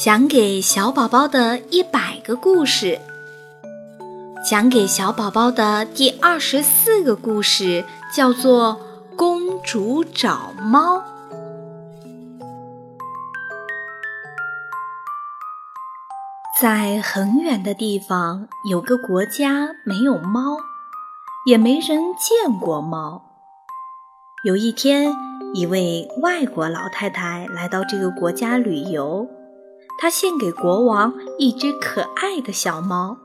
讲给小宝宝的一百个故事，讲给小宝宝的第二十四个故事叫做《公主找猫》。在很远的地方，有个国家没有猫，也没人见过猫。有一天，一位外国老太太来到这个国家旅游。他献给国王一只可爱的小猫，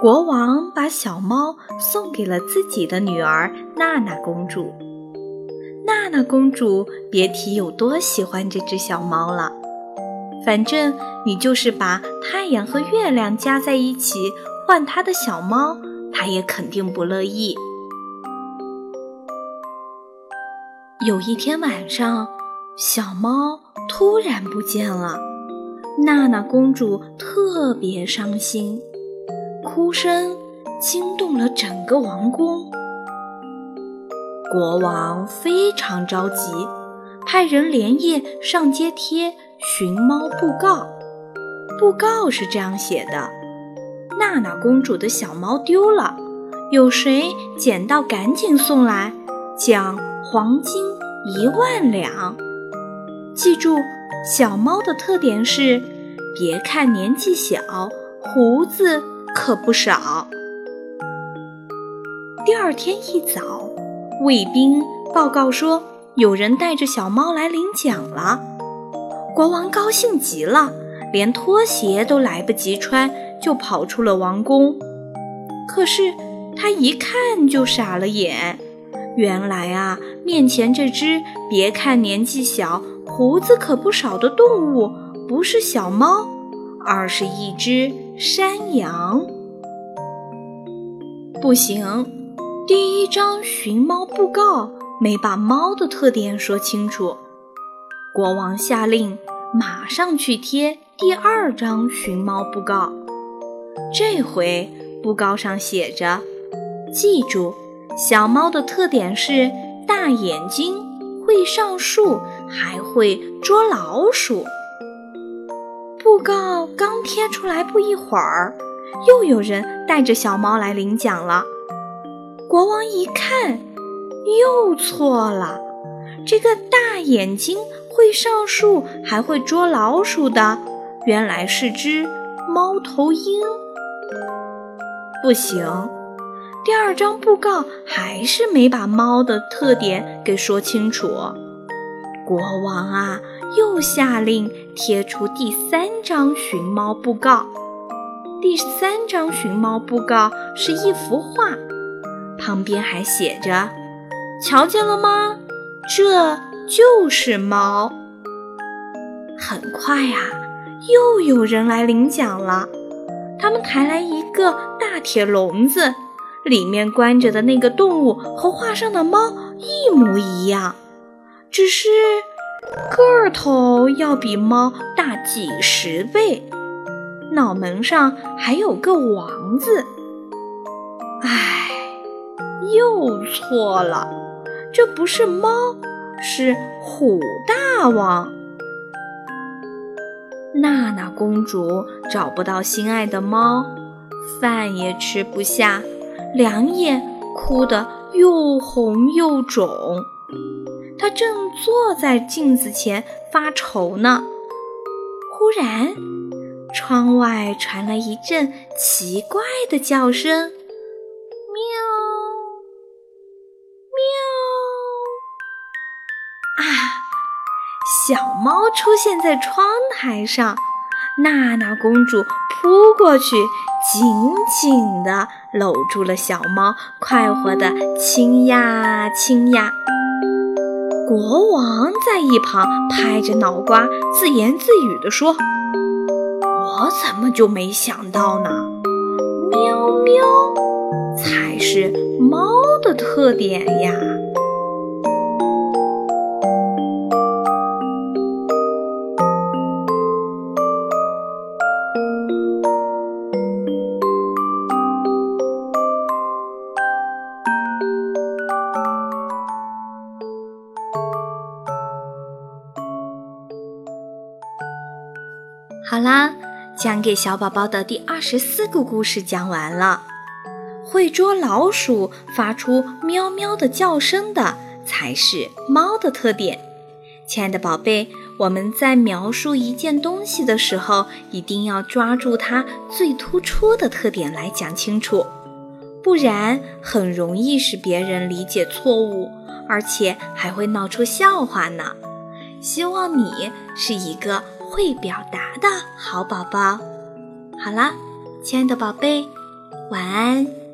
国王把小猫送给了自己的女儿娜娜公主。娜娜公主别提有多喜欢这只小猫了，反正你就是把太阳和月亮加在一起换她的小猫，她也肯定不乐意。有一天晚上，小猫突然不见了。娜娜公主特别伤心，哭声惊动了整个王宫。国王非常着急，派人连夜上街贴寻猫布告。布告是这样写的：“娜娜公主的小猫丢了，有谁捡到赶紧送来，奖黄金一万两。”记住。小猫的特点是，别看年纪小，胡子可不少。第二天一早，卫兵报告说，有人带着小猫来领奖了。国王高兴极了，连拖鞋都来不及穿，就跑出了王宫。可是他一看就傻了眼，原来啊，面前这只别看年纪小。胡子可不少的动物不是小猫，而是一只山羊。不行，第一张寻猫布告没把猫的特点说清楚。国王下令马上去贴第二张寻猫布告。这回布告上写着：“记住，小猫的特点是大眼睛。”会上树，还会捉老鼠。布告刚贴出来不一会儿，又有人带着小猫来领奖了。国王一看，又错了。这个大眼睛、会上树、还会捉老鼠的，原来是只猫头鹰。不行。第二张布告还是没把猫的特点给说清楚，国王啊，又下令贴出第三张寻猫布告。第三张寻猫布告是一幅画，旁边还写着：“瞧见了吗？这就是猫。”很快呀，又有人来领奖了，他们抬来一个大铁笼子。里面关着的那个动物和画上的猫一模一样，只是个头要比猫大几十倍，脑门上还有个王字。唉，又错了，这不是猫，是虎大王。娜娜公主找不到心爱的猫，饭也吃不下。两眼哭得又红又肿，正坐在镜子前发愁呢。忽然，窗外传来一阵奇怪的叫声：“喵，喵！”啊，小猫出现在窗台上，娜娜公主扑过去。紧紧地搂住了小猫，快活地亲呀亲呀。国王在一旁拍着脑瓜，自言自语地说：“我怎么就没想到呢？喵喵，才是猫的特点呀！”啦，讲给小宝宝的第二十四个故事讲完了。会捉老鼠、发出喵喵的叫声的，才是猫的特点。亲爱的宝贝，我们在描述一件东西的时候，一定要抓住它最突出的特点来讲清楚，不然很容易使别人理解错误，而且还会闹出笑话呢。希望你是一个会表达的好宝宝。好啦，亲爱的宝贝，晚安。